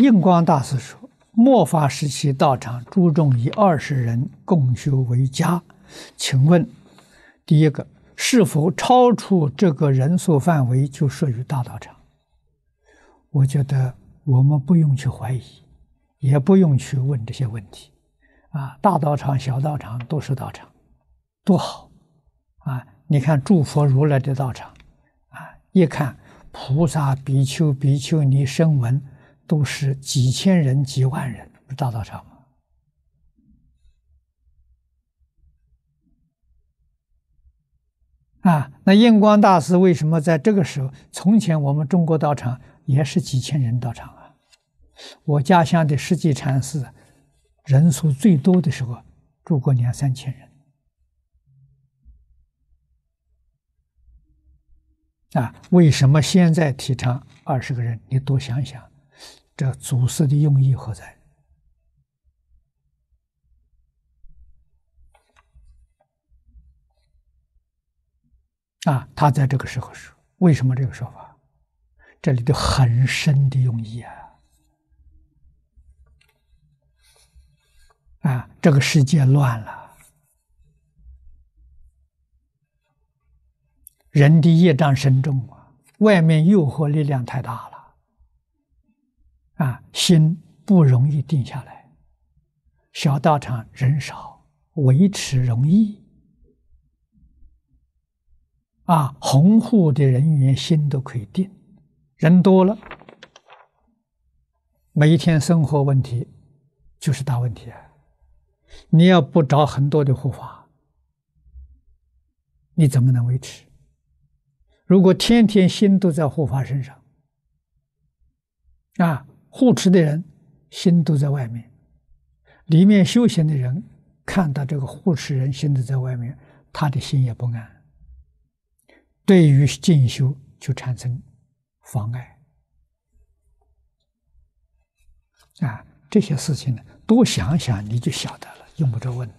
印光大师说：“末法时期道场，注重以二十人共修为佳。请问，第一个是否超出这个人数范围就属于大道场？我觉得我们不用去怀疑，也不用去问这些问题。啊，大道场、小道场都是道场，多好！啊，你看诸佛如来的道场，啊，一看菩萨、比丘、比丘尼、声闻。”都是几千人、几万人，不是大道场吗？啊，那印光大师为什么在这个时候？从前我们中国道场也是几千人道场啊。我家乡的实际禅寺，人数最多的时候住过两三千人。啊，为什么现在提倡二十个人？你多想想。这祖师的用意何在？啊，他在这个时候说，为什么这个说法？这里头很深的用意啊！啊，这个世界乱了，人的业障深重啊，外面诱惑力量太大了。啊，心不容易定下来。小道场人少，维持容易。啊，红护的人员心都可以定，人多了，每一天生活问题就是大问题啊！你要不找很多的护法，你怎么能维持？如果天天心都在护法身上，啊。护持的人心都在外面，里面修行的人看到这个护持人心都在外面，他的心也不安，对于进修就产生妨碍。啊，这些事情呢，多想想你就晓得了，用不着问了。